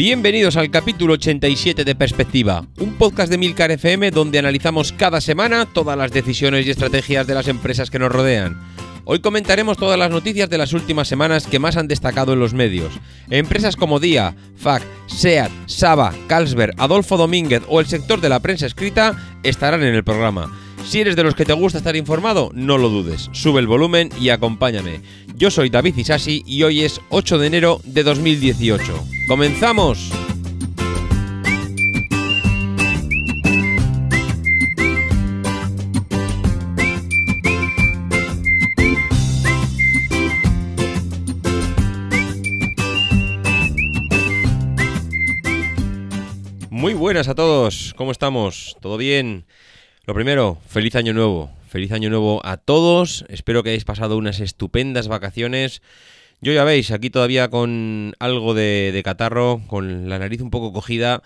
Bienvenidos al capítulo 87 de Perspectiva, un podcast de Milcar FM donde analizamos cada semana todas las decisiones y estrategias de las empresas que nos rodean. Hoy comentaremos todas las noticias de las últimas semanas que más han destacado en los medios. Empresas como Día, FAC, SEAT, Saba, Carlsberg, Adolfo Domínguez o el sector de la prensa escrita estarán en el programa. Si eres de los que te gusta estar informado, no lo dudes, sube el volumen y acompáñame. Yo soy David Isasi y hoy es 8 de enero de 2018. ¡Comenzamos! Muy buenas a todos, ¿cómo estamos? ¿Todo bien? Lo primero, feliz año nuevo. Feliz año nuevo a todos. Espero que hayáis pasado unas estupendas vacaciones. Yo ya veis, aquí todavía con algo de, catarro, con la nariz un poco cogida.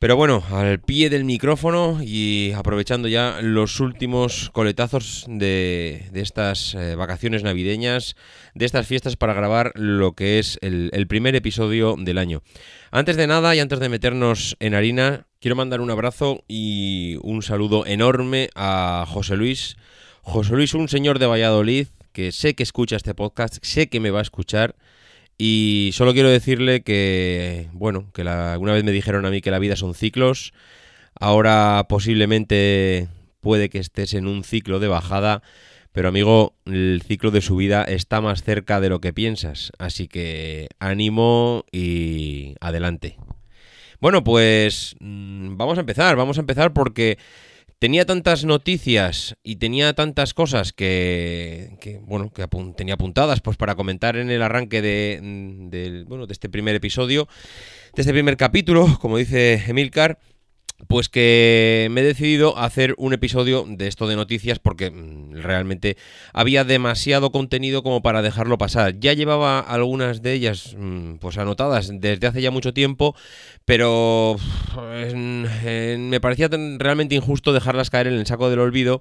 Pero bueno, al pie del micrófono y aprovechando ya los últimos coletazos de, estas eh, vacaciones navideñas, de estas fiestas para grabar lo que es el, el primer episodio del año. Antes de nada y antes de meternos en harina, quiero mandar un abrazo y un saludo enorme a José Luis. José Luis, un señor de Valladolid que sé que escucha este podcast, sé que me va a escuchar. Y solo quiero decirle que, bueno, que la, una vez me dijeron a mí que la vida son ciclos, ahora posiblemente puede que estés en un ciclo de bajada, pero amigo, el ciclo de subida está más cerca de lo que piensas, así que ánimo y adelante. Bueno, pues mm, vamos a empezar, vamos a empezar porque tenía tantas noticias y tenía tantas cosas que, bueno, que tenía apuntadas pues para comentar en el arranque de, bueno, de este primer episodio, de este primer capítulo, como dice Emilcar, pues que me he decidido hacer un episodio de esto de noticias porque mm, realmente había demasiado contenido como para dejarlo pasar. Ya llevaba algunas de ellas mm, pues anotadas desde hace ya mucho tiempo, pero me parecía realmente injusto dejarlas caer en el saco del olvido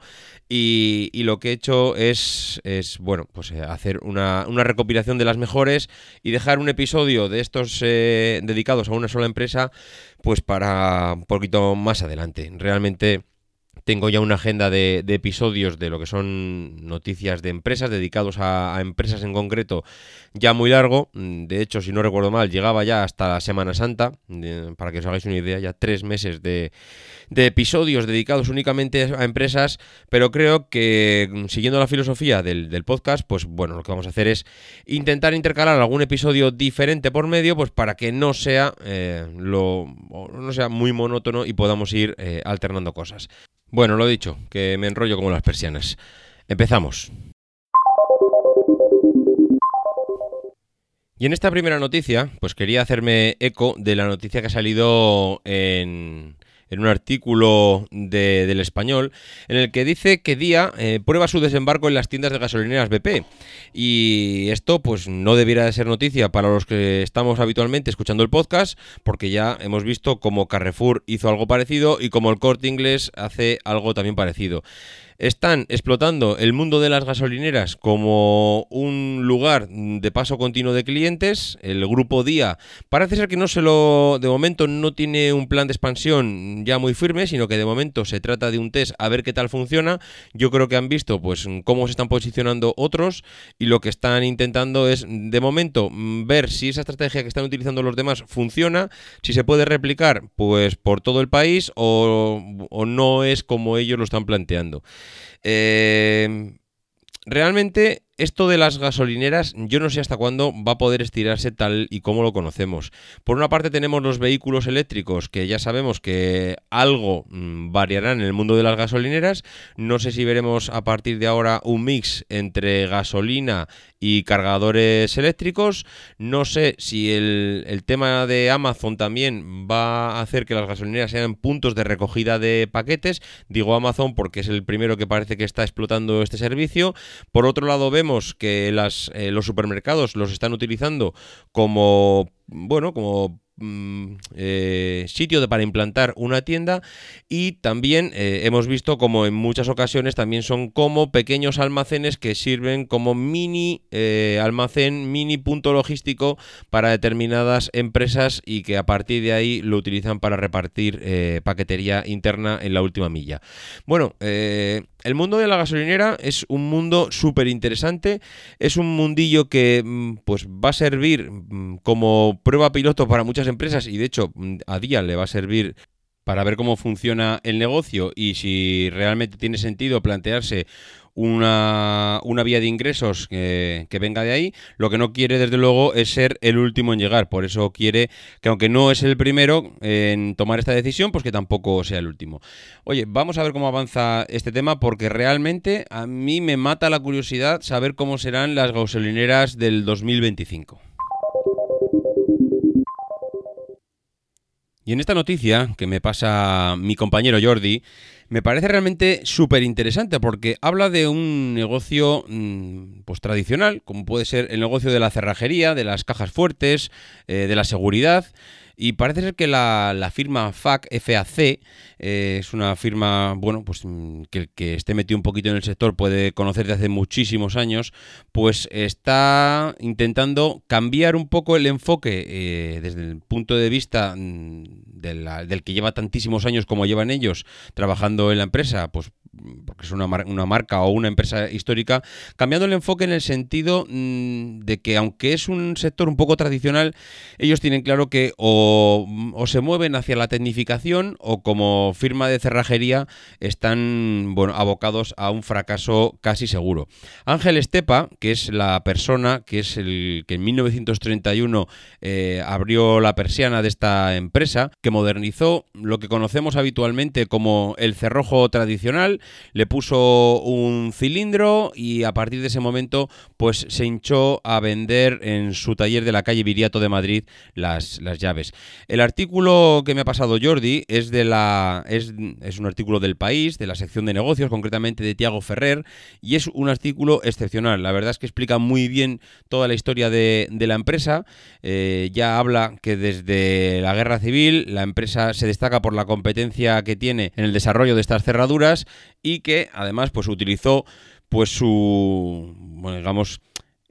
y, lo que he hecho es, es bueno, pues eh, hacer una, una, recopilación de las mejores y dejar un episodio de estos eh, dedicados a una sola empresa pues para un poquito más adelante. Realmente tengo ya una agenda de, episodios de lo que son noticias de empresas, dedicados a, empresas en concreto, ya muy largo. De hecho, si no recuerdo mal, llegaba ya hasta la Semana Santa, para que os hagáis una idea, ya tres meses de, episodios dedicados únicamente a empresas, pero creo que siguiendo la filosofía del, podcast, pues bueno, lo que vamos a hacer es intentar intercalar algún episodio diferente por medio, pues para que no sea, eh, lo, no sea muy monótono y podamos ir eh, alternando cosas. Bueno, lo dicho, que me enrollo como las persianas. Empezamos. Y en esta primera noticia, pues quería hacerme eco de la noticia que ha salido en, en un artículo del español en el que dice que Día eh, prueba su desembarco en las tiendas de gasolineras BP. Y esto pues no debiera de ser noticia para los que estamos habitualmente escuchando el podcast, porque ya hemos visto cómo Carrefour hizo algo parecido y como el corte inglés hace algo también parecido están explotando el mundo de las gasolineras como un lugar de paso continuo de clientes. El grupo Día parece ser que no se lo, de momento no tiene un plan de expansión ya muy firme, sino que de momento se trata de un test a ver qué tal funciona. Yo creo que han visto pues cómo se están posicionando otros y lo que están intentando es de momento ver si esa estrategia que están utilizando los demás funciona, si se puede replicar pues por todo el país o, o no es como ellos lo están planteando. Eh, realmente esto de las gasolineras, yo no sé hasta cuándo va a poder estirarse tal y como lo conocemos. Por una parte tenemos los vehículos eléctricos, que ya sabemos que algo mm, variarán en el mundo de las gasolineras. No sé si veremos a partir de ahora un mix entre gasolina y cargadores eléctricos. No sé si el, el, tema de Amazon también va a hacer que las gasolineras sean puntos de recogida de paquetes. Digo Amazon porque es el primero que parece que está explotando este servicio. Por otro lado vemos que las, eh, los supermercados los están utilizando como, bueno, como Mm, eh, sitio para implantar una tienda y también eh, hemos visto como en muchas ocasiones también son como pequeños almacenes que sirven como mini eh, almacén, mini punto logístico para determinadas empresas y que a partir de ahí lo utilizan para repartir paquetería interna en la última milla. Bueno, el mundo de la gasolinera es un mundo súper interesante, es un mundillo que mm, pues va a servir mm, como prueba piloto para muchas empresas y de hecho mm, a día le va a servir para ver cómo funciona el negocio y si realmente tiene sentido plantearse una, una vía de ingresos que, venga de ahí. Lo que no quiere, desde luego, es ser el último en llegar. Por eso quiere que, aunque no es el primero en tomar esta decisión, pues que tampoco sea el último. Oye, vamos a ver cómo avanza este tema, porque realmente a mí me mata la curiosidad saber cómo serán las gasolineras del 2025. Y en esta noticia que me pasa mi compañero Jordi, me parece realmente súper interesante porque habla de un negocio mm, pues tradicional, como puede ser el negocio de la cerrajería, de las cajas fuertes, eh, de la seguridad. Y parece ser que la, firma FAC, FAC, eh, es una firma, bueno, pues mm, que el que esté metido un poquito en el sector puede conocer de hace muchísimos años, pues está intentando cambiar un poco el enfoque eh, desde el punto de vista mm, del que lleva tantísimos años como llevan ellos trabajando en la empresa, pues porque es una, una, marca o una empresa histórica, cambiando el enfoque en el sentido mm, de que aunque es un sector un poco tradicional, ellos tienen claro que o, se mueven hacia la tecnificación o como firma de cerrajería están bueno, abocados a un fracaso casi seguro. Ángel Estepa, que es la persona que es el que en 1931 eh, abrió la persiana de esta empresa, que modernizó lo que conocemos habitualmente como el cerrojo tradicional, le puso un cilindro y a partir de ese momento pues se hinchó a vender en su taller de la calle Viriato de Madrid las, las llaves. El artículo que me ha pasado Jordi es de la es, es un artículo del país, de la sección de negocios, concretamente de Tiago Ferrer, y es un artículo excepcional. La verdad es que explica muy bien toda la historia de, la empresa. Eh, ya habla que desde la guerra civil la empresa se destaca por la competencia que tiene en el desarrollo de estas cerraduras y que además pues utilizó pues su bueno, digamos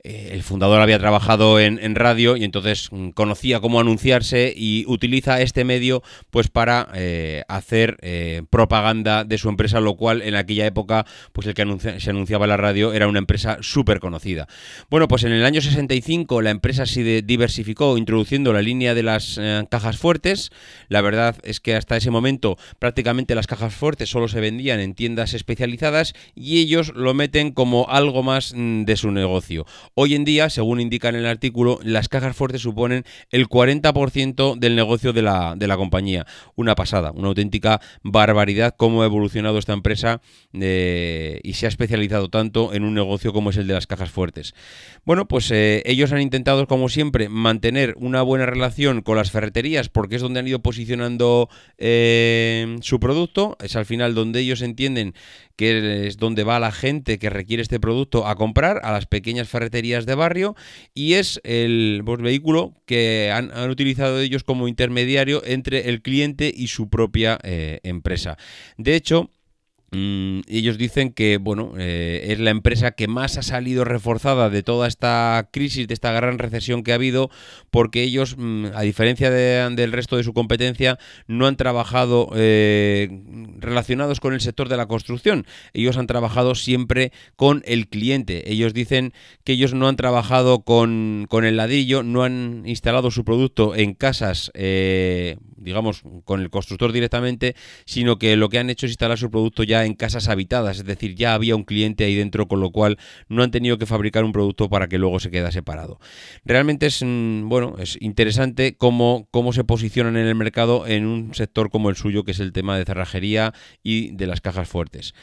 eh, el fundador había trabajado en, radio y entonces mm, conocía cómo anunciarse y utiliza este medio pues para eh, hacer eh, propaganda de su empresa, lo cual en aquella época pues el que se anunciaba en la radio era una empresa súper conocida. Bueno, pues en el año 65 la empresa se diversificó introduciendo la línea de las cajas fuertes. La verdad es que hasta ese momento prácticamente las cajas fuertes solo se vendían en tiendas especializadas y ellos lo meten como algo más mm, de su negocio. Hoy en día, según indica en el artículo, las cajas fuertes suponen el 40% del negocio de la, de la, compañía. Una pasada, una auténtica barbaridad cómo ha evolucionado esta empresa eh, y se ha especializado tanto en un negocio como es el de las cajas fuertes. Bueno, pues eh, ellos han intentado, como siempre, mantener una buena relación con las ferreterías porque es donde han ido posicionando eh, su producto. Es al final donde ellos entienden que es donde va la gente que requiere este producto a comprar, a las pequeñas ferreterías de barrio, y es el pues, vehículo que han, utilizado ellos como intermediario entre el cliente y su propia eh, empresa. De hecho, Mm, ellos dicen que bueno eh, es la empresa que más ha salido reforzada de toda esta crisis, de esta gran recesión que ha habido, porque ellos, mm, a diferencia del resto de su competencia, no han trabajado eh, relacionados con el sector de la construcción. Ellos han trabajado siempre con el cliente. Ellos dicen que ellos no han trabajado con, el ladrillo, no han instalado su producto en casas, eh, digamos, con el constructor directamente, sino que lo que han hecho es instalar su producto ya en casas habitadas, es decir, ya había un cliente ahí dentro, con lo cual no han tenido que fabricar un producto para que luego se quede separado. Realmente es, mm, bueno, es interesante cómo, cómo se posicionan en el mercado en un sector como el suyo, que es el tema de cerrajería y de las cajas fuertes.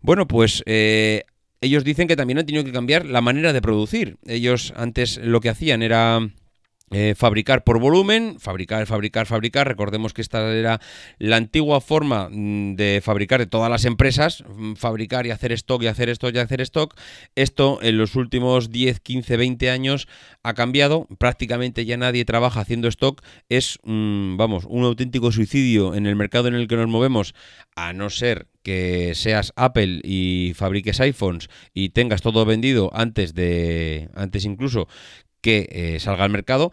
Bueno, pues eh, ellos dicen que también han tenido que cambiar la manera de producir. Ellos antes lo que hacían era eh, fabricar por volumen, fabricar, fabricar, fabricar. Recordemos que esta era la antigua forma mm, de fabricar de todas las empresas, mm, fabricar y hacer stock y hacer stock y hacer stock. Esto en los últimos 10, 15, 20 años ha cambiado. Prácticamente ya nadie trabaja haciendo stock. Es, vamos, un auténtico suicidio en el mercado en el que nos movemos, a no ser que seas Apple y fabriques iPhones y tengas todo vendido antes de antes incluso que eh, salga al mercado.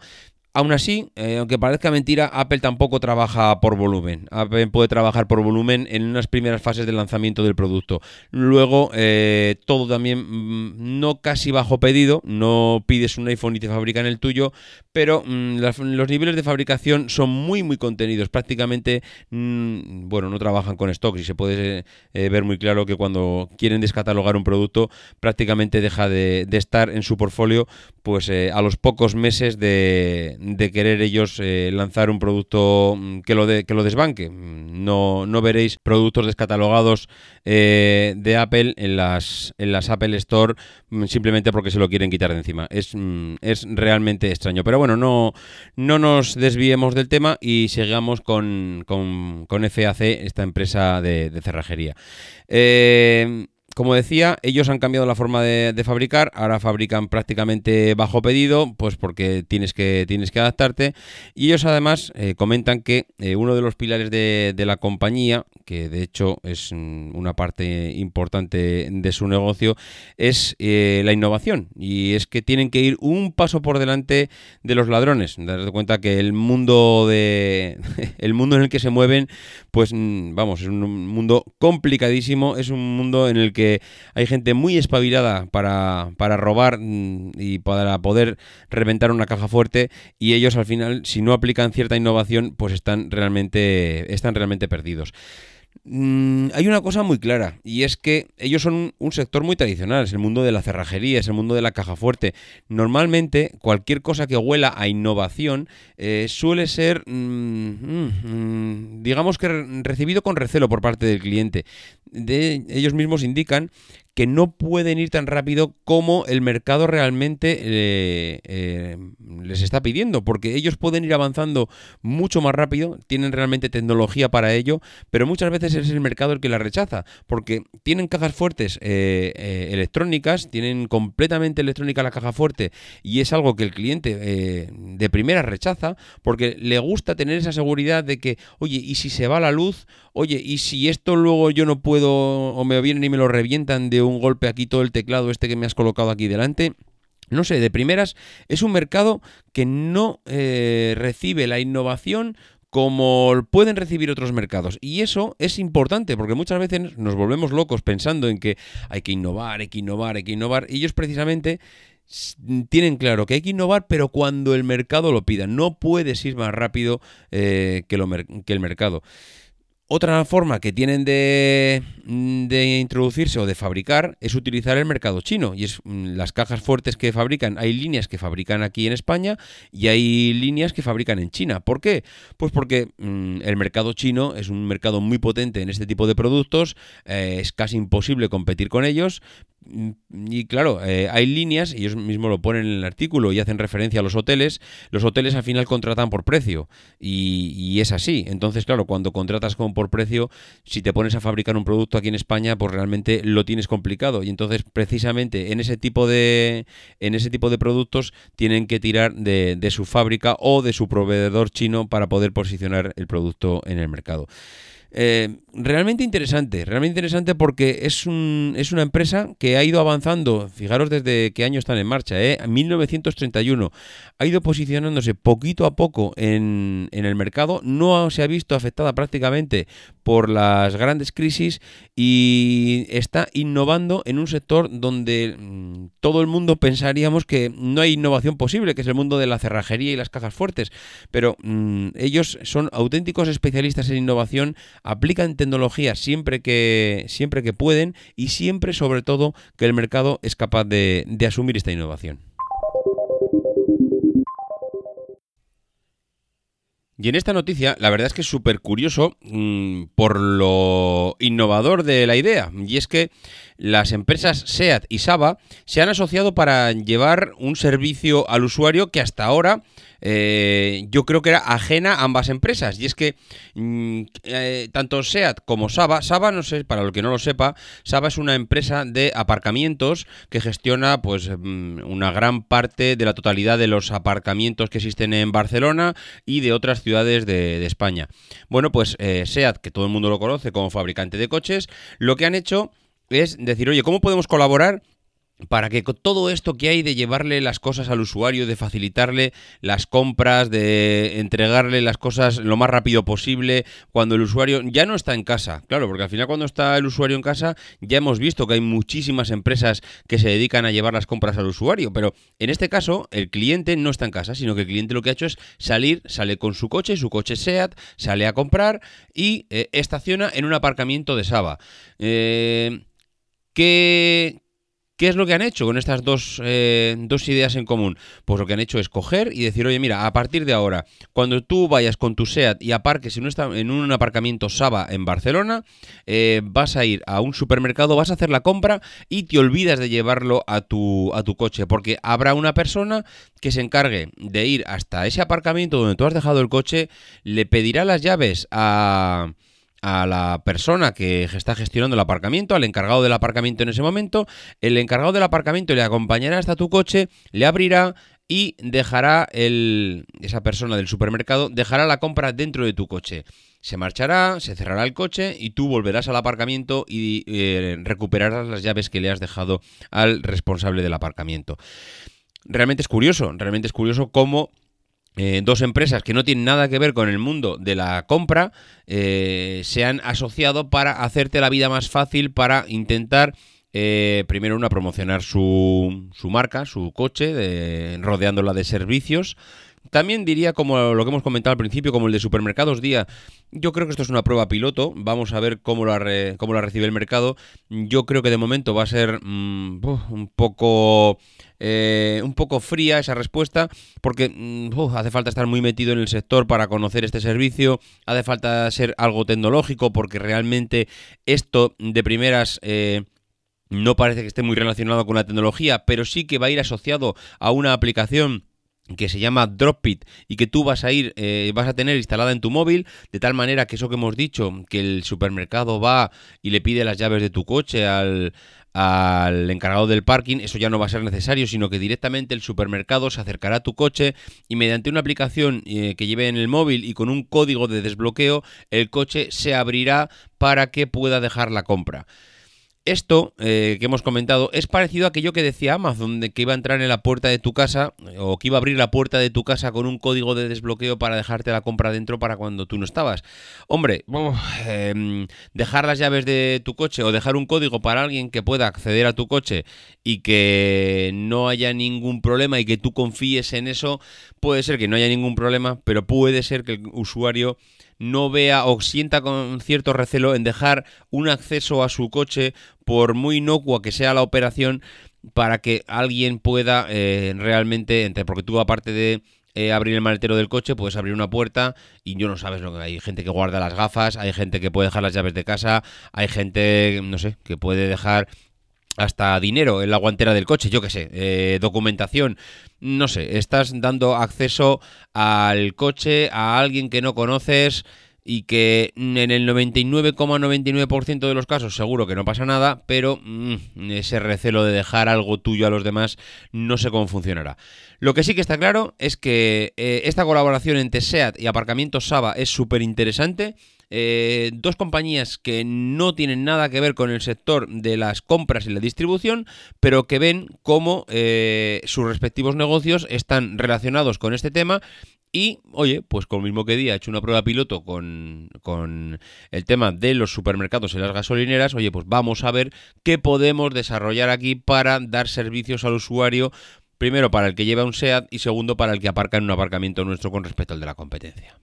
Aún así, eh, aunque parezca mentira, Apple tampoco trabaja por volumen. Apple puede trabajar por volumen en unas primeras fases del lanzamiento del producto. Luego, eh, todo también, mm, no casi bajo pedido, no pides un iPhone y te fabrican el tuyo, pero mm, los niveles de fabricación son muy, muy contenidos. Prácticamente, mm, bueno, no trabajan con stocks y se puede ver muy claro que cuando quieren descatalogar un producto, prácticamente deja de, de estar en su portfolio pues a los pocos meses de de querer ellos eh, lanzar un producto mm, que lo, que lo desbanque. Mm, no, no veréis productos descatalogados eh, de Apple en las, en las Apple Store mm, simplemente porque se lo quieren quitar de encima. Es, es realmente extraño. Pero bueno, no, no nos desviemos del tema y sigamos con, con, con FAC, esta empresa de, de cerrajería. Eh, como decía, ellos han cambiado la forma de, fabricar, ahora fabrican prácticamente bajo pedido, pues porque tienes que, tienes que adaptarte. Y ellos además eh, comentan que eh, uno de los pilares de, la compañía, que de hecho es mm, una parte importante de su negocio, es eh, la innovación. Y es que tienen que ir un paso por delante de los ladrones. Dar cuenta que el mundo de. el mundo en el que se mueven, pues mm, vamos, es un mundo complicadísimo, es un mundo en el que hay gente muy espabilada para, para robar mm, y para poder reventar una caja fuerte y ellos al final, si no aplican cierta innovación, pues están realmente, están realmente perdidos. Mm, hay una cosa muy clara y es que ellos son un, sector muy tradicional, es el mundo de la cerrajería, es el mundo de la caja fuerte. Normalmente cualquier cosa que huela a innovación eh, suele ser, mm, digamos que recibido con recelo por parte del cliente. De, ellos mismos indican que no pueden ir tan rápido como el mercado realmente eh, eh, les está pidiendo, porque ellos pueden ir avanzando mucho más rápido, tienen realmente tecnología para ello, pero muchas veces es el mercado el que la rechaza, porque tienen cajas fuertes eh, electrónicas, tienen completamente electrónica la caja fuerte y es algo que el cliente de primera rechaza, porque le gusta tener esa seguridad de que, oye, ¿y si se va la luz? Oye, ¿y si esto luego yo no puedo o me vienen y me lo revientan de un golpe aquí todo el teclado este que me has colocado aquí delante. No sé, de primeras es un mercado que no eh, recibe la innovación como pueden recibir otros mercados. Y eso es importante porque muchas veces nos volvemos locos pensando en que hay que innovar, hay que innovar, hay que innovar. Y ellos precisamente tienen claro que hay que innovar, pero cuando el mercado lo pida. No puedes ir más rápido eh, que, lo, que el mercado. Otra forma que tienen de, introducirse o de fabricar es utilizar el mercado chino. Y es mm, las cajas fuertes que fabrican. Hay líneas que fabrican aquí en España y hay líneas que fabrican en China. ¿Por qué? Pues porque mm, el mercado chino es un mercado muy potente en este tipo de productos. Eh, es casi imposible competir con ellos. Mm, y claro, eh, hay líneas, ellos mismos lo ponen en el artículo y hacen referencia a los hoteles. Los hoteles al final contratan por precio y, es así. Entonces, claro, cuando contratas con precio, si te pones a fabricar un producto aquí en España, pues realmente lo tienes complicado. Y entonces, precisamente en ese tipo de, en ese tipo de productos, tienen que tirar de, de su fábrica o de su proveedor chino para poder posicionar el producto en el mercado. Eh, realmente interesante, realmente interesante porque es, un, es una empresa que ha ido avanzando, fijaros desde qué año están en marcha, ¿eh? 1931, ha ido posicionándose poquito a poco en, en el mercado, no se ha visto afectada prácticamente por las grandes crisis y está innovando en un sector donde mm, todo el mundo pensaríamos que no hay innovación posible, que es el mundo de la cerrajería y las cajas fuertes, pero mm, ellos son auténticos especialistas en innovación, aplican tecnología siempre que, siempre que pueden y siempre sobre todo que el mercado es capaz de asumir esta innovación. Y en esta noticia, la verdad es que es súper curioso mm, por lo innovador de la idea. Y es que las empresas SEAT y Saba se han asociado para llevar un servicio al usuario que hasta ahora eh, yo creo que era ajena a ambas empresas. Y es que mm, eh, tanto SEAT como Saba, Saba, no sé, para el que no lo sepa, Saba es una empresa de aparcamientos que gestiona pues mm, una gran parte de la totalidad de los aparcamientos que existen en Barcelona y de otras ciudades de, España. Bueno, pues eh, SEAT, que todo el mundo lo conoce como fabricante de coches, lo que han hecho es decir, oye, ¿cómo podemos colaborar para que todo esto que hay de llevarle las cosas al usuario, de facilitarle las compras, de entregarle las cosas lo más rápido posible, cuando el usuario ya no está en casa, claro, porque al final cuando está el usuario en casa ya hemos visto que hay muchísimas empresas que se dedican a llevar las compras al usuario, pero en este caso el cliente no está en casa, sino que el cliente lo que ha hecho es salir, sale con su coche, su coche SEAT, sale a comprar y eh, estaciona en un aparcamiento de Saba. Eh, ¿Qué, ¿Qué es lo que han hecho con estas dos, eh, dos, ideas en común? Pues lo que han hecho es coger y decir, oye, mira, a partir de ahora, cuando tú vayas con tu SEAT y aparques en un, en un aparcamiento Saba en Barcelona, eh, vas a ir a un supermercado, vas a hacer la compra y te olvidas de llevarlo a tu, a tu coche, porque habrá una persona que se encargue de ir hasta ese aparcamiento donde tú has dejado el coche, le pedirá las llaves a a la persona que está gestionando el aparcamiento, al encargado del aparcamiento en ese momento, el encargado del aparcamiento le acompañará hasta tu coche, le abrirá y dejará el, esa persona del supermercado, dejará la compra dentro de tu coche. Se marchará, se cerrará el coche y tú volverás al aparcamiento y eh, recuperarás las llaves que le has dejado al responsable del aparcamiento. Realmente es curioso, realmente es curioso cómo eh, dos empresas que no tienen nada que ver con el mundo de la compra eh, se han asociado para hacerte la vida más fácil para intentar eh, primero una promocionar su, su marca, su coche, rodeándola de servicios. También diría, como lo que hemos comentado al principio, como el de supermercados día, yo creo que esto es una prueba piloto, vamos a ver cómo la, cómo la recibe el mercado. Yo creo que de momento va a ser mm, un poco eh, un poco fría esa respuesta, porque mm, hace falta estar muy metido en el sector para conocer este servicio, hace falta ser algo tecnológico, porque realmente esto de primeras... Eh, no parece que esté muy relacionado con la tecnología, pero sí que va a ir asociado a una aplicación que se llama Dropit y que tú vas a ir, eh, vas a tener instalada en tu móvil, de tal manera que eso que hemos dicho, que el supermercado va y le pide las llaves de tu coche al, al encargado del parking, eso ya no va a ser necesario, sino que directamente el supermercado se acercará a tu coche y mediante una aplicación eh, que lleve en el móvil y con un código de desbloqueo, el coche se abrirá para que pueda dejar la compra. Esto eh, que hemos comentado es parecido a aquello que decía Amazon, de que iba a entrar en la puerta de tu casa o que iba a abrir la puerta de tu casa con un código de desbloqueo para dejarte la compra dentro para cuando tú no estabas. Hombre, em, dejar las llaves de tu coche o dejar un código para alguien que pueda acceder a tu coche y que no haya ningún problema y que tú confíes en eso, puede ser que no haya ningún problema, pero puede ser que el usuario no vea o sienta con cierto recelo en dejar un acceso a su coche, por muy inocua que sea la operación, para que alguien pueda eh, realmente, porque tú aparte de eh, abrir el maletero del coche, puedes abrir una puerta y yo no sabes lo que hay. gente que guarda las gafas, hay gente que puede dejar las llaves de casa, hay gente, no sé, que puede dejar hasta dinero en la guantera del coche, yo qué sé, eh, documentación, no sé, estás dando acceso al coche a alguien que no conoces y que en el 99,99% de los casos seguro que no pasa nada, pero mm, ese recelo de dejar algo tuyo a los demás no sé cómo funcionará. Lo que sí que está claro es que eh, esta colaboración entre SEAT y Aparcamientos Saba es súper interesante eh, dos compañías que no tienen nada que ver con el sector de las compras y la distribución, pero que ven cómo eh, sus respectivos negocios están relacionados con este tema Y, oye, pues con lo mismo que día he hecho una prueba piloto con, con el tema de los supermercados y las gasolineras, oye, pues vamos a ver qué podemos desarrollar aquí para dar servicios al usuario, primero para el que lleva un SEAT y segundo para el que aparca en un aparcamiento nuestro con respecto al de la competencia.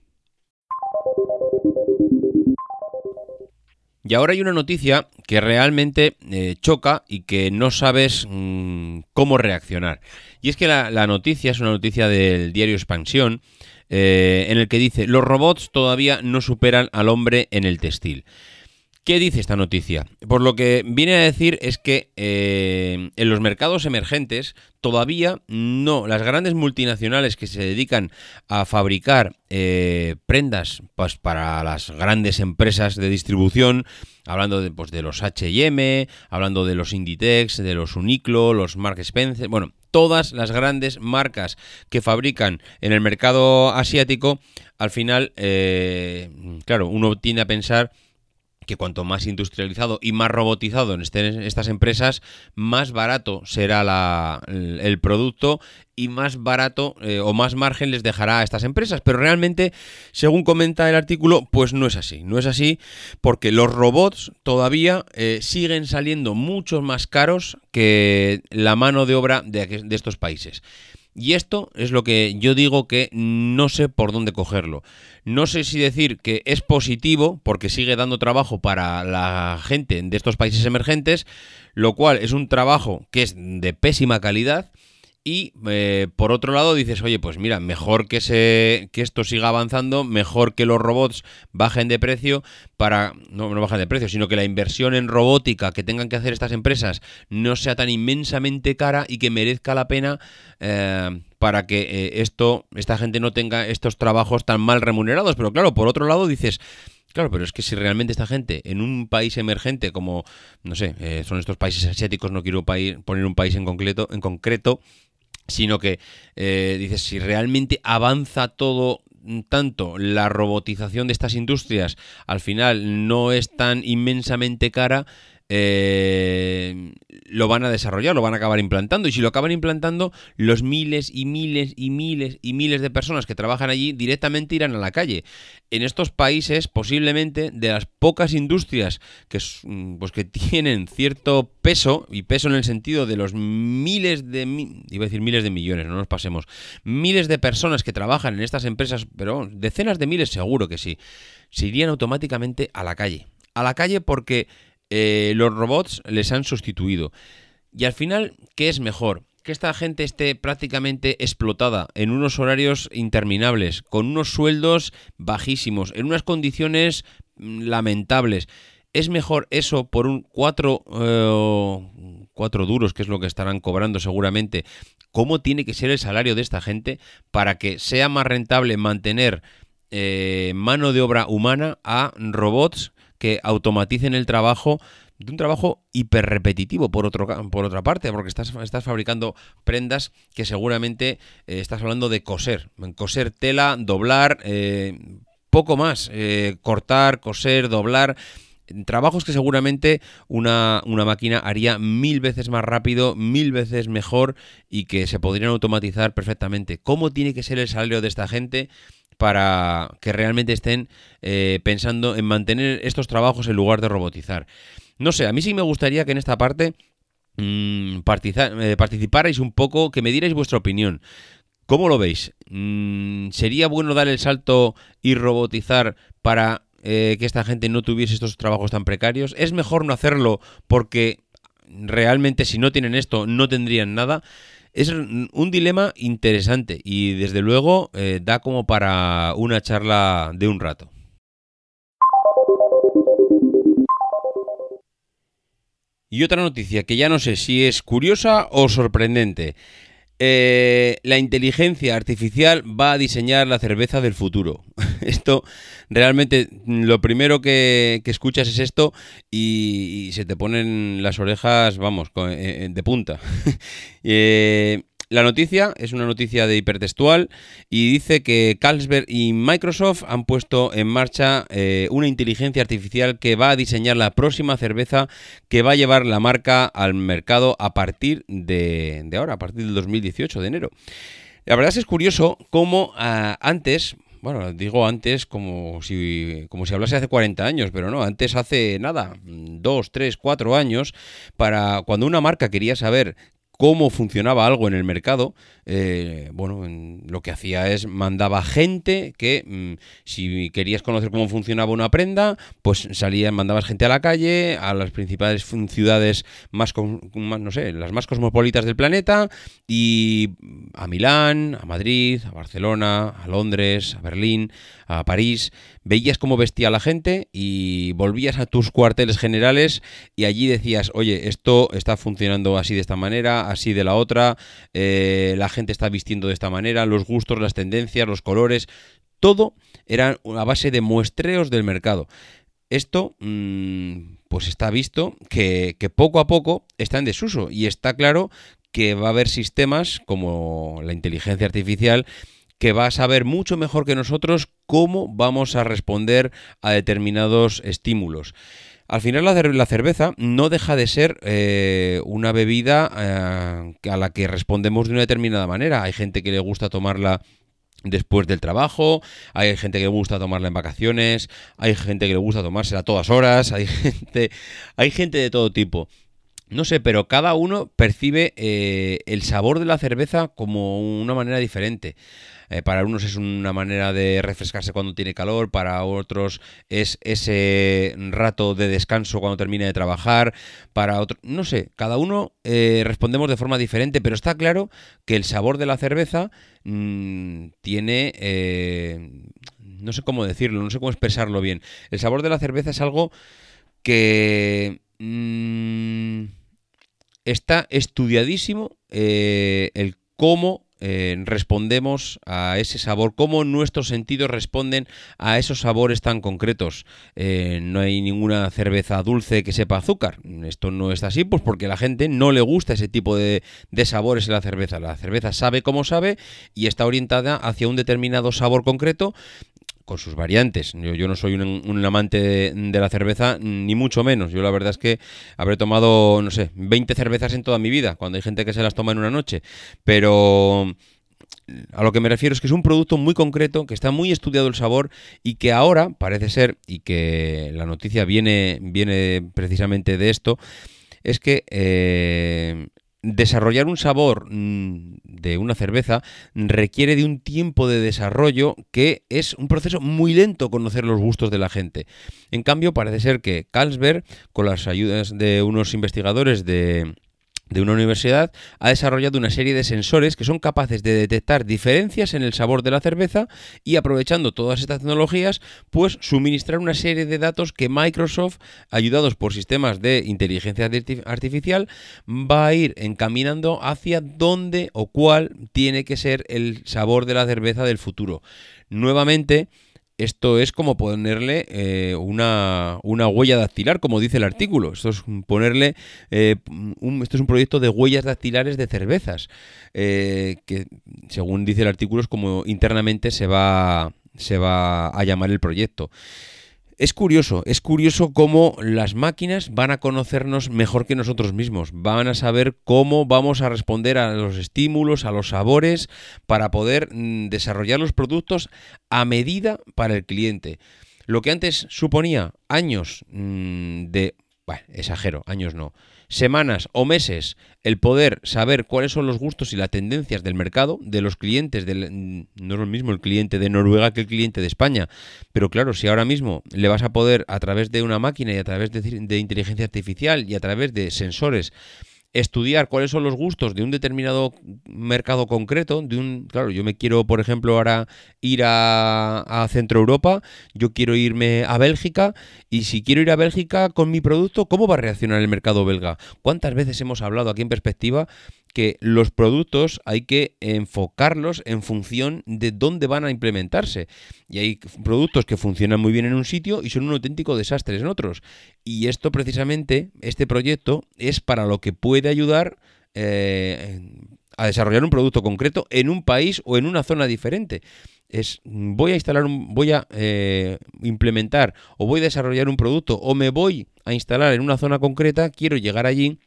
Y ahora hay una noticia que realmente eh, choca y que no sabes mm, cómo reaccionar. Y es que la, noticia es una noticia del diario Expansión eh, en el que dice, los robots todavía no superan al hombre en el textil. ¿Qué dice esta noticia? Por lo que viene a decir es que eh, en los mercados emergentes todavía no, las grandes multinacionales que se dedican a fabricar eh, prendas pues, para las grandes empresas de distribución, hablando de, pues, de los HM, hablando de los Inditex, de los Uniqlo, los Mark Spencer, bueno, todas las grandes marcas que fabrican en el mercado asiático, al final, eh, claro, uno tiende a pensar que cuanto más industrializado y más robotizado estén estas empresas, más barato será el, producto y más barato eh, o más margen les dejará a estas empresas. Pero realmente, según comenta el artículo, pues no es así. No es así porque los robots todavía eh, siguen saliendo mucho más caros que la mano de obra de estos países. Y esto es lo que yo digo que no sé por dónde cogerlo. No sé si decir que es positivo porque sigue dando trabajo para la gente de estos países emergentes, lo cual es un trabajo que es de pésima calidad y eh, por otro lado dices, oye, pues mira, mejor que, se, que esto siga avanzando, mejor que los robots bajen de precio para, no, no bajen de precio, sino que la inversión en robótica que tengan que hacer estas empresas no sea tan inmensamente cara y que merezca la pena eh, para que eh, esto, esta gente no tenga estos trabajos tan mal remunerados. Pero claro, por otro lado dices, Claro, pero es que si realmente esta gente en un país emergente como, no sé, son estos países asiáticos, no quiero poner un país en concreto, en concreto sino que eh, dices, si realmente avanza todo tanto la robotización de estas industrias al final no es tan inmensamente cara, eh, lo van a desarrollar, lo van a acabar implantando. Y si lo acaban implantando, los miles y miles y miles y miles de personas que trabajan allí directamente irán a la calle. En estos países, posiblemente, de las pocas industrias que, mm, pues, que tienen cierto peso, y peso en el sentido de los miles de... iba a decir miles de millones, no nos pasemos. Miles de personas que trabajan en estas empresas, pero decenas de miles seguro que sí, se irían automáticamente a la calle. A la calle porque eh, los robots les han sustituido. Y al final, ¿qué es mejor? Que esta gente esté prácticamente explotada en unos horarios interminables, con unos sueldos bajísimos, en unas condiciones mm, lamentables. ¿Es mejor eso por un 4 eh, cuatro duros, que es lo que estarán cobrando seguramente? ¿Cómo tiene que ser el salario de esta gente para que sea más rentable mantener eh, mano de obra humana a robots que automaticen el trabajo de un trabajo hiperrepetitivo por, otro, por otra parte, porque estás, estás fabricando prendas que seguramente eh, estás hablando de coser, coser tela, doblar, eh, poco más, eh, cortar, coser, doblar trabajos que seguramente una, una, máquina haría mil veces más rápido, mil veces mejor y que se podrían automatizar perfectamente. ¿Cómo tiene que ser el salario de esta gente? Para que realmente estén eh, pensando en mantener estos trabajos en lugar de robotizar. No sé, a mí sí me gustaría que en esta parte mmm, participarais un poco, que me dierais vuestra opinión. ¿Cómo lo veis? Mm, ¿Sería bueno dar el salto y robotizar para eh, que esta gente no tuviese estos trabajos tan precarios? ¿Es mejor no hacerlo porque realmente si no tienen esto no tendrían nada? Es un dilema interesante y desde luego eh, da como para una charla de un rato. Y otra noticia que ya no sé si es curiosa o sorprendente. Eh, la inteligencia artificial va a diseñar la cerveza del futuro. Esto realmente lo primero que, escuchas es esto y, se te ponen las orejas, vamos, eh, de punta. Eh, la noticia es una noticia de hipertextual y dice que Carlsberg y Microsoft han puesto en marcha eh, una inteligencia artificial que va a diseñar la próxima cerveza que va a llevar la marca al mercado a partir de, ahora, a partir del 2018, de enero. La verdad es que es curioso cómo ah, antes, bueno, digo antes como si, como si hablase hace 40 años, pero no, antes hace nada, dos, tres, cuatro años, para cuando una marca quería saber cómo funcionaba algo en el mercado, eh, bueno, lo que hacía es mandaba gente que mm, si querías conocer cómo funcionaba una prenda, pues salía, mandabas gente a la calle, a las principales ciudades más, no sé, las más cosmopolitas del planeta y a Milán, a Madrid, a Barcelona, a Londres, a Berlín, a París, veías cómo vestía la gente y volvías a tus cuarteles generales y allí decías, oye, esto está funcionando así de esta manera, así de la otra, eh, la gente está vistiendo de esta manera, los gustos, las tendencias, los colores, todo era a base de muestreos del mercado. Esto, mm, pues está visto que poco a poco está en desuso y está claro que va a haber sistemas como la inteligencia artificial que va a saber mucho mejor que nosotros cómo vamos a responder a determinados estímulos. Al final la, cerveza no deja de ser eh, una bebida eh, a la que respondemos de una determinada manera. Hay gente que le gusta tomarla después del trabajo, hay gente que le gusta tomarla en vacaciones, hay gente que le gusta tomársela a todas horas, hay gente, hay gente de todo tipo. No sé, pero cada uno percibe eh, el sabor de la cerveza como una manera diferente. Eh, para unos es una manera de refrescarse cuando tiene calor, para otros es ese rato de descanso cuando termina de trabajar, para otros, no sé, cada uno eh, respondemos de forma diferente, pero está claro que el sabor de la cerveza mm, tiene... Eh, no sé cómo decirlo, no sé cómo expresarlo bien. El sabor de la cerveza es algo que... Mm, está estudiadísimo el cómo eh, respondemos a ese sabor, cómo nuestros sentidos responden a esos sabores tan concretos. Eh, no hay ninguna cerveza dulce que sepa azúcar. Esto no es así, pues porque a la gente no le gusta ese tipo de, de sabores en la cerveza. La cerveza sabe cómo sabe y está orientada hacia un determinado sabor concreto con sus variantes. Yo, no soy un, amante de, la cerveza, ni mucho menos. Yo la verdad es que habré tomado, no sé, 20 cervezas en toda mi vida, cuando hay gente que se las toma en una noche. Pero a lo que me refiero es que es un producto muy concreto, que está muy estudiado el sabor y que ahora parece ser, y que la noticia viene, viene precisamente de esto, es que eh, desarrollar un sabor mm, de una cerveza requiere de un tiempo de desarrollo que es un proceso muy lento conocer los gustos de la gente. En cambio, parece ser que Carlsberg, con las ayudas de unos investigadores de de una universidad ha desarrollado una serie de sensores que son capaces de detectar diferencias en el sabor de la cerveza y aprovechando todas estas tecnologías, pues suministrar una serie de datos que Microsoft, ayudados por sistemas de inteligencia artificial, va a ir encaminando hacia dónde o cuál tiene que ser el sabor de la cerveza del futuro. Nuevamente, esto es como ponerle eh, una, huella dactilar, como dice el artículo. Esto es ponerle. Eh, esto es un proyecto de huellas dactilares de cervezas. Eh, que, según dice el artículo, es como internamente se va, se va a llamar el proyecto. Es curioso, es curioso cómo las máquinas van a conocernos mejor que nosotros mismos, van a saber cómo vamos a responder a los estímulos, a los sabores, para poder mm, desarrollar los productos a medida para el cliente. Lo que antes suponía años mm, de... Bueno, exagero, años no semanas o meses el poder saber cuáles son los gustos y las tendencias del mercado, de los clientes, del, no es lo mismo el cliente de Noruega que el cliente de España, pero claro, si ahora mismo le vas a poder a través de una máquina y a través de, de inteligencia artificial y a través de sensores estudiar cuáles son los gustos de un determinado mercado concreto, de un, claro, yo me quiero, por ejemplo, ahora ir a, a, Centro Europa, yo quiero irme a Bélgica, y si quiero ir a Bélgica con mi producto, ¿cómo va a reaccionar el mercado belga? ¿Cuántas veces hemos hablado aquí en perspectiva que los productos hay que enfocarlos en función de dónde van a implementarse. Y hay productos que funcionan muy bien en un sitio y son un auténtico desastre en otros. Y esto precisamente, este proyecto, es para lo que puede ayudar eh, a desarrollar un producto concreto en un país o en una zona diferente. Es voy a instalar un, voy a eh, implementar o voy a desarrollar un producto o me voy a instalar en una zona concreta, quiero llegar allí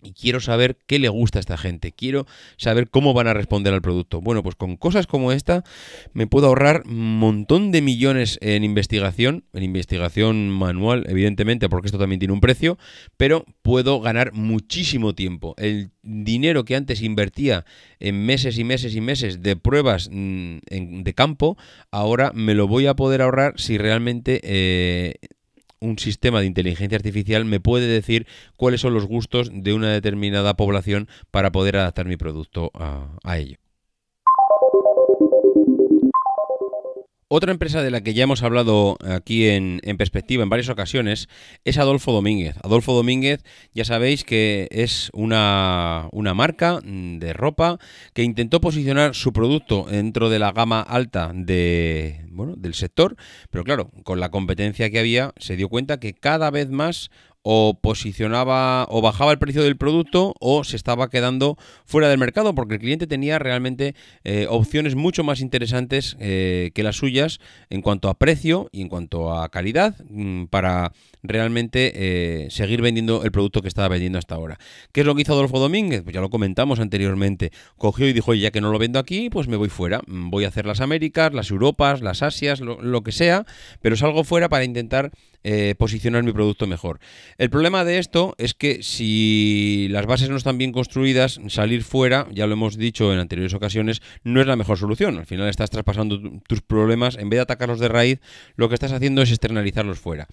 y quiero saber qué le gusta a esta gente, quiero saber cómo van a responder al producto. Bueno, pues con cosas como esta me puedo ahorrar un montón de millones en investigación, en investigación manual, evidentemente, porque esto también tiene un precio, pero puedo ganar muchísimo tiempo. El dinero que antes invertía en meses y meses y meses de pruebas mm, de campo, ahora me lo voy a poder ahorrar si realmente... Eh, un sistema de inteligencia artificial me puede decir cuáles son los gustos de una determinada población para poder adaptar mi producto a, ello. Otra empresa de la que ya hemos hablado aquí en, perspectiva en varias ocasiones es Adolfo Domínguez. Adolfo Domínguez ya sabéis que es una, una, marca de ropa que intentó posicionar su producto dentro de la gama alta de, bueno, del sector, pero claro, con la competencia que había se dio cuenta que cada vez más o posicionaba o bajaba el precio del producto o se estaba quedando fuera del mercado porque el cliente tenía realmente eh, opciones mucho más interesantes eh, que las suyas en cuanto a precio y en cuanto a calidad mm, para realmente eh, seguir vendiendo el producto que estaba vendiendo hasta ahora. ¿Qué es lo que hizo Adolfo Domínguez? Pues ya lo comentamos anteriormente. Cogió y dijo, ya que no lo vendo aquí, pues me voy fuera. Mm, voy a hacer las Américas, las Europas, las Asias, lo, lo que sea, pero salgo fuera para intentar eh, posicionar mi producto mejor. El problema de esto es que si las bases no están bien construidas, salir fuera, ya lo hemos dicho en anteriores ocasiones, no es la mejor solución. Al final estás traspasando tus problemas, en vez de atacarlos de raíz, lo que estás haciendo es externalizarlos fuera.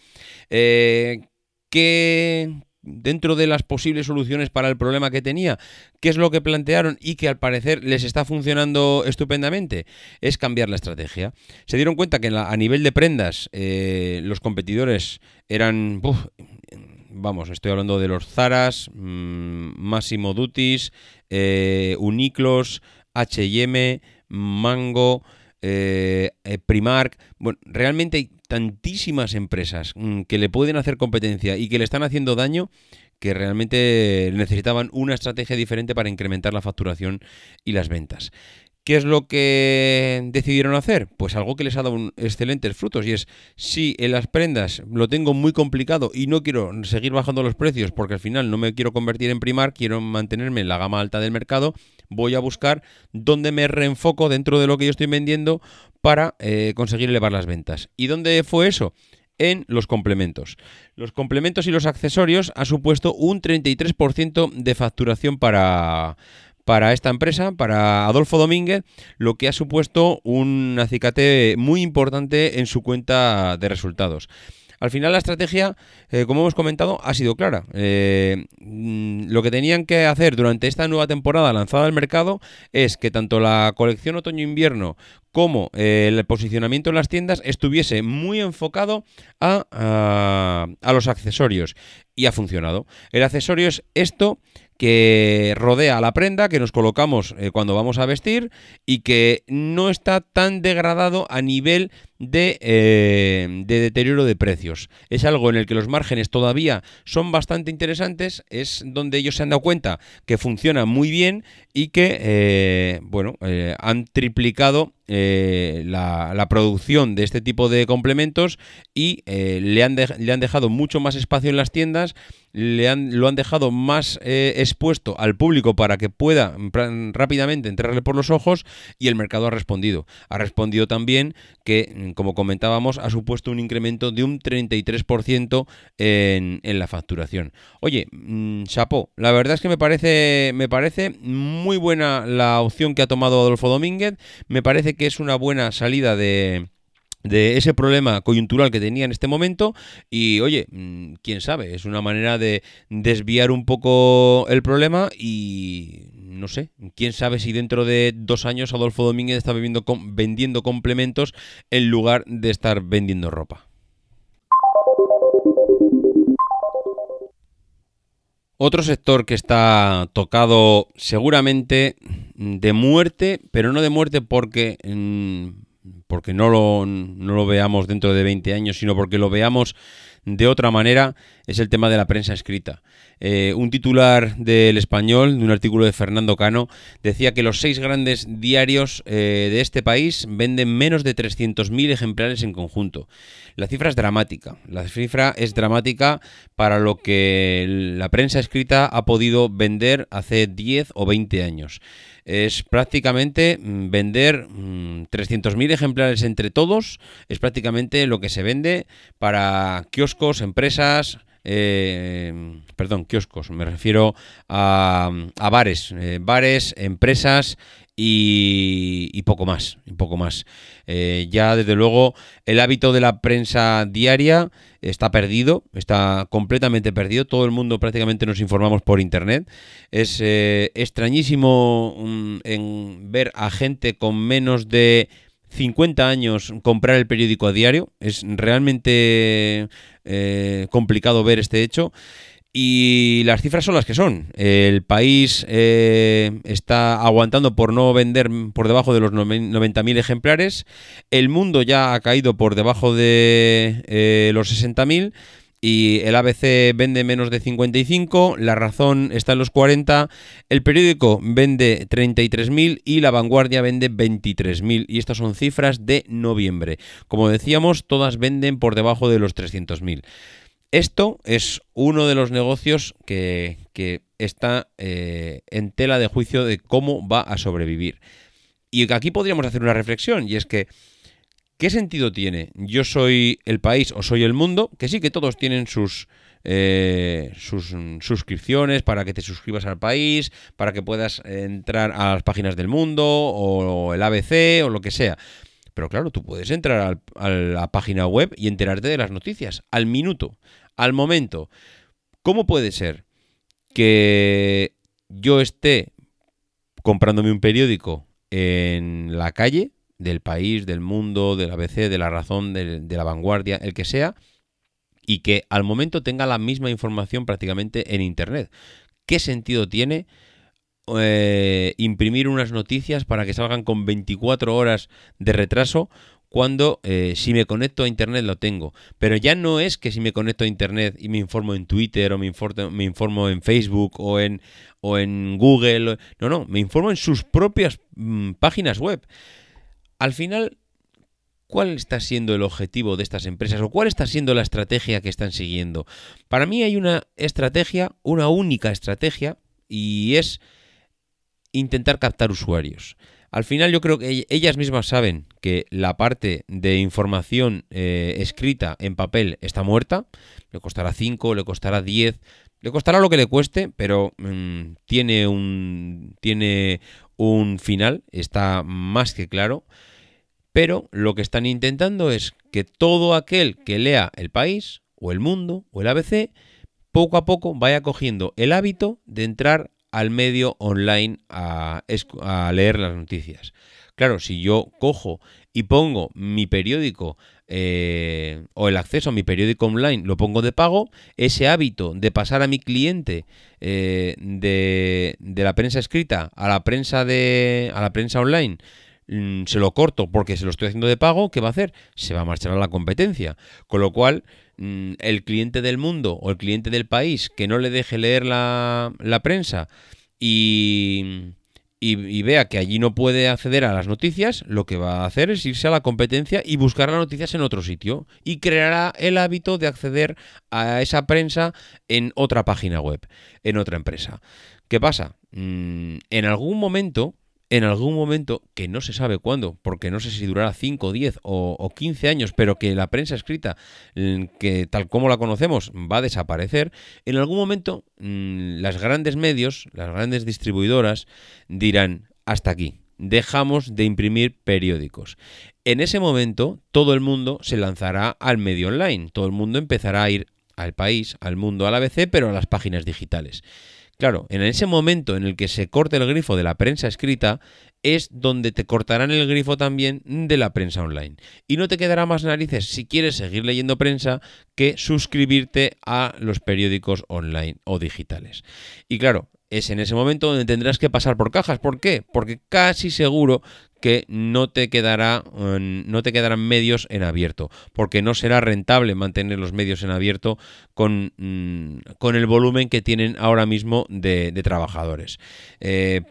Eh, ¿Qué, dentro de las posibles soluciones para el problema que tenía, qué es lo que plantearon y que al parecer les está funcionando estupendamente, es cambiar la estrategia. Se dieron cuenta que a nivel de prendas eh, los competidores eran... vamos, estoy hablando de los Zaras, mm, Massimo Dutis, eh, Uniclos, HM, Mango, eh, Primark. Bueno, realmente hay tantísimas empresas mm, que le pueden hacer competencia y que le están haciendo daño que realmente necesitaban una estrategia diferente para incrementar la facturación y las ventas. ¿Qué es lo que decidieron hacer? Pues algo que les ha dado excelentes frutos y es si en las prendas lo tengo muy complicado y no quiero seguir bajando los precios porque al final no me quiero convertir en primar, quiero mantenerme en la gama alta del mercado, voy a buscar dónde me reenfoco dentro de lo que yo estoy vendiendo para eh, conseguir elevar las ventas. ¿Y dónde fue eso? en los complementos. Los complementos y los accesorios ha supuesto un 33% de facturación para, para esta empresa, para Adolfo Domínguez, lo que ha supuesto un acicate muy importante en su cuenta de resultados. Al final la estrategia, eh, como hemos comentado, ha sido clara. Eh, lo que tenían que hacer durante esta nueva temporada lanzada al mercado es que tanto la colección otoño-invierno como eh, el posicionamiento en las tiendas estuviese muy enfocado a, a los accesorios. Y ha funcionado. El accesorio es esto que rodea la prenda que nos colocamos eh, cuando vamos a vestir y que no está tan degradado a nivel de, eh, de, deterioro de precios. Es algo en el que los márgenes todavía son bastante interesantes, es donde ellos se han dado cuenta que funciona muy bien y que, eh, bueno, han triplicado la, la, producción de este tipo de complementos y le han, le, han dejado mucho más espacio en las tiendas le han, lo han dejado más eh, expuesto al público para que pueda rápidamente entrarle por los ojos y el mercado ha respondido. Ha respondido también que, como comentábamos, ha supuesto un incremento de un 33% en, en, la facturación. Oye, mm, chapo, la verdad es que me parece, me parece muy buena la opción que ha tomado Adolfo Domínguez. Me parece que es una buena salida de de ese problema coyuntural que tenía en este momento y oye, mm, quién sabe, es una manera de desviar un poco el problema y no sé, quién sabe si dentro de dos años Adolfo Domínguez está vendiendo complementos en lugar de estar vendiendo ropa. Otro sector que está tocado seguramente de muerte, pero no de muerte porque mm, porque no lo, no lo veamos dentro de 20 años, sino porque lo veamos de otra manera, es el tema de la prensa escrita. Eh, un titular del español, de un artículo de Fernando Cano, decía que los seis grandes diarios eh, de este país venden menos de 300.000 ejemplares en conjunto. La cifra es dramática. La cifra es dramática para lo que la prensa escrita ha podido vender hace 10 o 20 años es prácticamente mm, vender 300.000 mm, ejemplares entre todos, es prácticamente lo que se vende para kioscos, empresas, eh, perdón, kioscos, me refiero a, bares, eh, bares, empresas y, poco más, y poco más. Eh, ya desde luego el hábito de la prensa diaria está perdido, está completamente perdido. Todo el mundo prácticamente nos informamos por internet. Es eh, extrañísimo mm, en ver a gente con menos de 50 años comprar el periódico a diario. Es realmente eh, complicado ver este hecho. Y las cifras son las que son. El país eh, está aguantando por no vender por debajo de los 90.000 ejemplares. El mundo ya ha caído por debajo de eh, los 60.000 y el ABC vende menos de 55, La Razón está en los 40, el periódico vende 33.000 y La Vanguardia vende 23.000 y estas son cifras de noviembre. Como decíamos, todas venden por debajo de los 300.000. Esto es uno de los negocios que, está eh, en tela de juicio de cómo va a sobrevivir. Y aquí podríamos hacer una reflexión, y es que, ¿qué sentido tiene? Yo soy el país o soy el mundo, que sí que todos tienen sus, eh, sus suscripciones para que te suscribas al país, para que puedas entrar a las páginas del mundo, o el ABC, o lo que sea. Pero claro, tú puedes entrar a la página web y enterarte de las noticias al minuto al momento. ¿Cómo puede ser que yo esté comprándome un periódico en la calle del país, del mundo, del ABC, de la razón, de, la vanguardia, el que sea, y que al momento tenga la misma información prácticamente en Internet? ¿Qué sentido tiene eh, imprimir unas noticias para que salgan con 24 horas de retraso cuando eh, si me conecto a Internet lo tengo. Pero ya no es que si me conecto a Internet y me informo en Twitter o me informo, me informo en Facebook o en, o en Google. No, no, me informo en sus propias mm, páginas web. Al final, ¿cuál está siendo el objetivo de estas empresas o cuál está siendo la estrategia que están siguiendo? Para mí hay una estrategia, una única estrategia, y es intentar captar usuarios. Al final yo creo que ellas mismas saben que la parte de información eh, escrita en papel está muerta. Le costará 5, le costará 10, le costará lo que le cueste, pero mm, tiene, un, tiene un final, está más que claro. Pero lo que están intentando es que todo aquel que lea el país, o el mundo, o el ABC, poco a poco vaya cogiendo el hábito de entrar al medio online a, leer las noticias. Claro, si yo cojo y pongo mi periódico eh, o el acceso a mi periódico online lo pongo de pago, ese hábito de pasar a mi cliente eh, de, de, la prensa escrita a la prensa de a la prensa online mm, se lo corto porque se lo estoy haciendo de pago, ¿qué va a hacer? Se va a marchar a la competencia. Con lo cual, el cliente del mundo o el cliente del país que no le deje leer la, prensa y, y, vea que allí no puede acceder a las noticias, lo que va a hacer es irse a la competencia y buscar las noticias en otro sitio y creará el hábito de acceder a esa prensa en otra página web, en otra empresa. ¿Qué pasa? Mm, en algún momento en algún momento, que no se sabe cuándo, porque no sé si durará 5, 10 o, 15 años, pero que la prensa escrita, mm, que tal como la conocemos, va a desaparecer, en algún momento mm, las grandes medios, las grandes distribuidoras dirán, hasta aquí, dejamos de imprimir periódicos. En ese momento, todo el mundo se lanzará al medio online, todo el mundo empezará a ir al país, al mundo, al ABC, pero a las páginas digitales. Claro, en ese momento en el que se corte el grifo de la prensa escrita, es donde te cortarán el grifo también de la prensa online. Y no te quedará más narices si quieres seguir leyendo prensa que suscribirte a los periódicos online o digitales. Y claro, es en ese momento donde tendrás que pasar por cajas. ¿Por qué? Porque casi seguro que no te quedará no te quedarán medios en abierto, porque no será rentable mantener los medios en abierto con, mm, con el volumen que tienen ahora mismo de, trabajadores. Eh,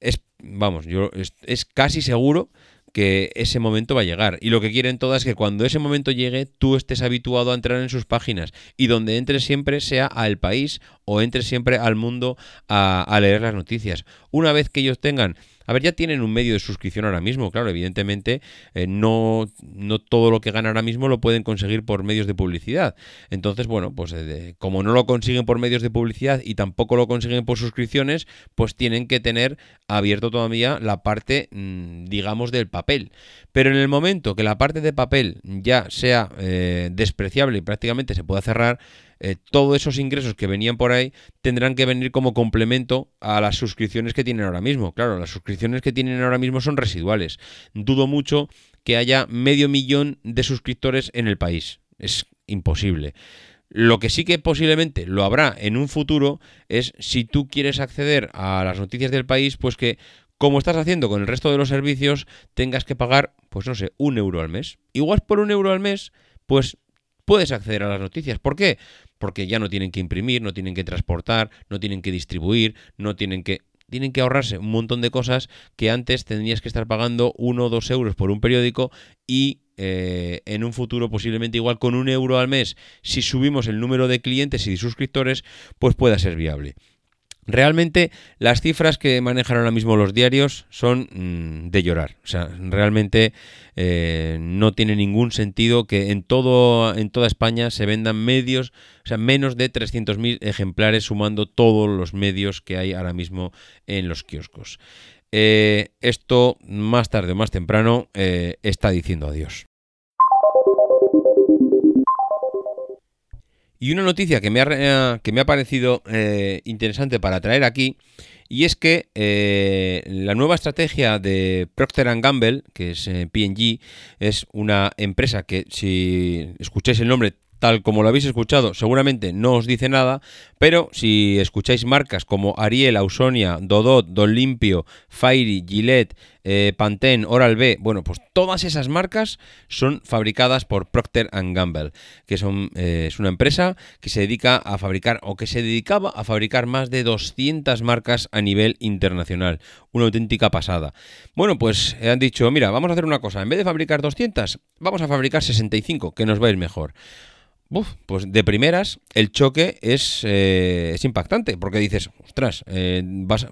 es, vamos, yo es casi seguro que ese momento va a llegar. Y lo que quieren todas es que cuando ese momento llegue, tú estés habituado a entrar en sus páginas y donde entres siempre sea al país o entres siempre al mundo a, a leer las noticias. Una vez que ellos tengan a ver, ya tienen un medio de suscripción ahora mismo, claro, evidentemente eh, no, no todo lo que ganan ahora mismo lo pueden conseguir por medios de publicidad. Entonces, bueno, pues eh, como no lo consiguen por medios de publicidad y tampoco lo consiguen por suscripciones, pues tienen que tener abierto todavía la parte, mm, digamos, del papel. Pero en el momento que la parte de papel ya sea eh, despreciable y prácticamente se pueda cerrar, eh, todos esos ingresos que venían por ahí tendrán que venir como complemento a las suscripciones que tienen ahora mismo. Claro, las suscripciones que tienen ahora mismo son residuales. Dudo mucho que haya medio millón de suscriptores en el país. Es imposible. Lo que sí que posiblemente lo habrá en un futuro es si tú quieres acceder a las noticias del país, pues que como estás haciendo con el resto de los servicios, tengas que pagar, pues no sé, un euro al mes. Igual por un euro al mes, pues puedes acceder a las noticias. ¿Por qué? Porque ya no tienen que imprimir, no tienen que transportar, no tienen que distribuir, no tienen que... Tienen que ahorrarse un montón de cosas que antes tendrías que estar pagando uno o dos euros por un periódico y eh, en un futuro posiblemente igual con un euro al mes, si subimos el número de clientes y de suscriptores, pues pueda ser viable. Realmente las cifras que manejan ahora mismo los diarios son mm, de llorar. O sea, realmente eh, no tiene ningún sentido que en, todo, en toda España se vendan medios, o sea, menos de 300.000 ejemplares sumando todos los medios que hay ahora mismo en los kioscos. Eh, esto más tarde o más temprano eh, está diciendo adiós. Y una noticia que me ha, eh, que me ha parecido eh, interesante para traer aquí, y es que eh, la nueva estrategia de Procter Gamble, que es PG, es una empresa que si escucháis el nombre tal como lo habéis escuchado, seguramente no os dice nada, pero si escucháis marcas como Ariel, Ausonia, Dodot, Don Limpio, Fairy, Gillette, eh, Pantene, Oral-B, bueno, pues todas esas marcas son fabricadas por Procter Gamble, que son, eh, es una empresa que se dedica a fabricar o que se dedicaba a fabricar más de 200 marcas a nivel internacional. Una auténtica pasada. Bueno, pues han dicho, mira, vamos a hacer una cosa, en vez de fabricar 200, vamos a fabricar 65, que nos va a ir mejor pues de primeras el choque es, eh, es impactante, porque dices, ostras, eh,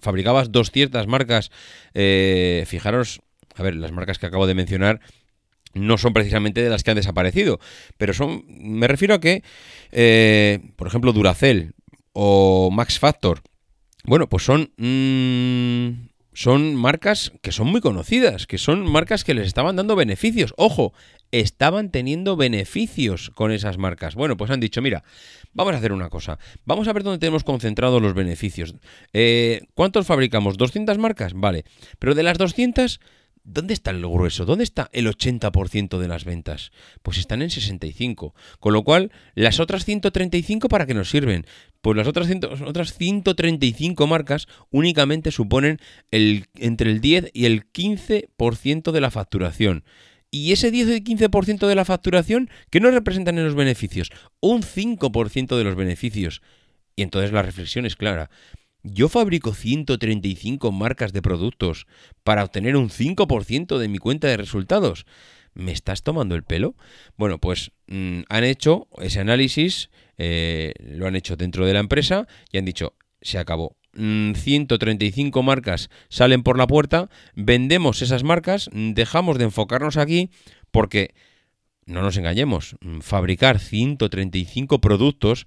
fabricabas 200 marcas, eh, fijaros, a ver, las marcas que acabo de mencionar no son precisamente de las que han desaparecido, pero son, me refiero a que, por ejemplo, Duracell o Max Factor, bueno, pues son... Mm, son marcas que son muy conocidas, que son marcas que les estaban dando beneficios. Ojo, estaban teniendo beneficios con esas marcas. Bueno, pues han dicho, mira, vamos a hacer una cosa. Vamos a ver dónde tenemos concentrados los beneficios. Eh, ¿Cuántos fabricamos? ¿200 marcas? Vale. Pero de las 200... ¿Dónde está el grueso? ¿Dónde está el 80% de las ventas? Pues están en 65. Con lo cual, las otras 135 para qué nos sirven? Pues las otras, otras 135 marcas únicamente suponen el, entre el 10 y el 15% de la facturación. Y ese 10 o 15% de la facturación, ¿qué nos representan en los beneficios? Un 5% de los beneficios. Y entonces la reflexión es clara. Yo fabrico 135 marcas de productos para obtener un 5% de mi cuenta de resultados. ¿Me estás tomando el pelo? Bueno, pues mm, han hecho ese análisis, eh, lo han hecho dentro de la empresa y han dicho, se acabó. 135 mm, marcas salen por la puerta, vendemos esas marcas, dejamos de enfocarnos aquí porque, no nos engañemos, mm, fabricar 135 productos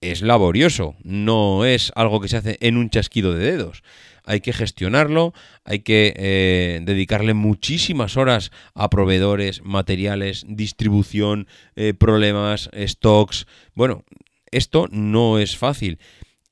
es laborioso, no es algo que se hace en un chasquido de dedos. Hay que gestionarlo, hay que eh, dedicarle muchísimas horas a proveedores, materiales, distribución, eh, problemas, stocks. Bueno, esto no es fácil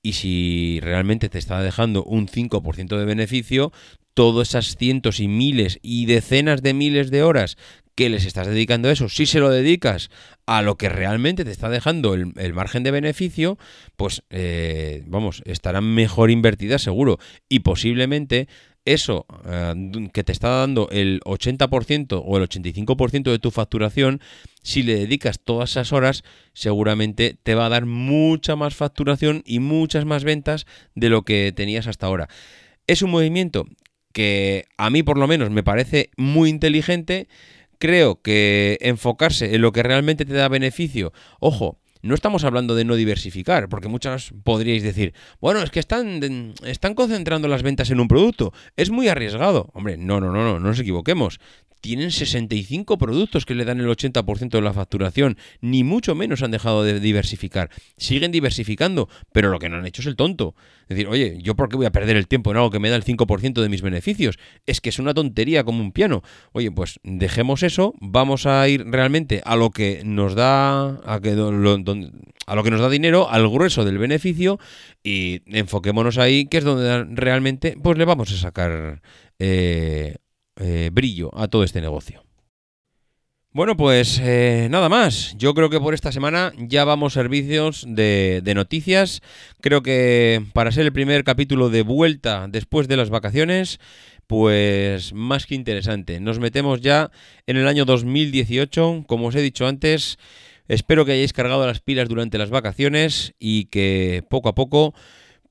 y si realmente te está dejando un 5% de beneficio, todas esas cientos y miles y decenas de miles de horas que les estás dedicando eso. Si se lo dedicas a lo que realmente te está dejando el, margen de beneficio, pues eh, vamos, estarán mejor invertidas seguro. Y posiblemente eso eh, que te está dando el 80% o el 85% de tu facturación, si le dedicas todas esas horas, seguramente te va a dar mucha más facturación y muchas más ventas de lo que tenías hasta ahora. Es un movimiento que a mí por lo menos me parece muy inteligente. Creo que enfocarse en lo que realmente te da beneficio, ojo, no estamos hablando de no diversificar, porque muchas podríais decir, bueno, es que están, están concentrando las ventas en un producto, es muy arriesgado. Hombre, no, no, no, no, no nos equivoquemos tienen 65 productos que le dan el 80% de la facturación, ni mucho menos han dejado de diversificar. Siguen diversificando, pero lo que no han hecho es el tonto. Es decir, oye, ¿yo por qué voy a perder el tiempo en algo que me da el 5% de mis beneficios? Es que es una tontería como un piano. Oye, pues dejemos eso, vamos a ir realmente a lo que nos da a, que, lo, a lo que nos da dinero, al grueso del beneficio y enfoquémonos ahí, que es donde realmente pues le vamos a sacar eh, eh, brillo a todo este negocio. Bueno, pues eh, nada más. Yo creo que por esta semana ya vamos servicios de, de, noticias. Creo que para ser el primer capítulo de vuelta después de las vacaciones, pues más que interesante. Nos metemos ya en el año 2018. Como os he dicho antes, espero que hayáis cargado las pilas durante las vacaciones y que poco a poco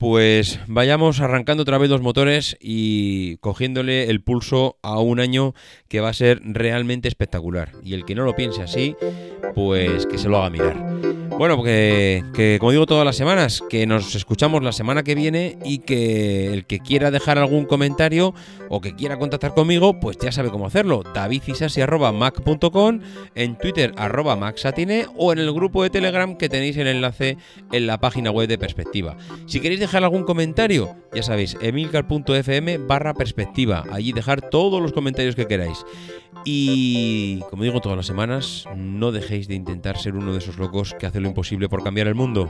pues vayamos arrancando otra vez los motores y cogiéndole el pulso a un año que va a ser realmente espectacular. Y el que no lo piense así, pues que se lo haga mirar. Bueno, que, como digo todas las semanas, que nos escuchamos la semana que viene y que el que quiera dejar algún comentario o que quiera contactar conmigo, pues ya sabe cómo hacerlo. davidisasi.mac.com, en Twitter arroba maxatine o en el grupo de Telegram que tenéis el enlace en la página web de Perspectiva. Si queréis dejar algún comentario, ya sabéis, emilcar.fm barra perspectiva. Allí dejar todos los comentarios que queráis. Y como digo todas las semanas, no dejéis de intentar ser uno de esos locos que hace lo imposible por cambiar el mundo.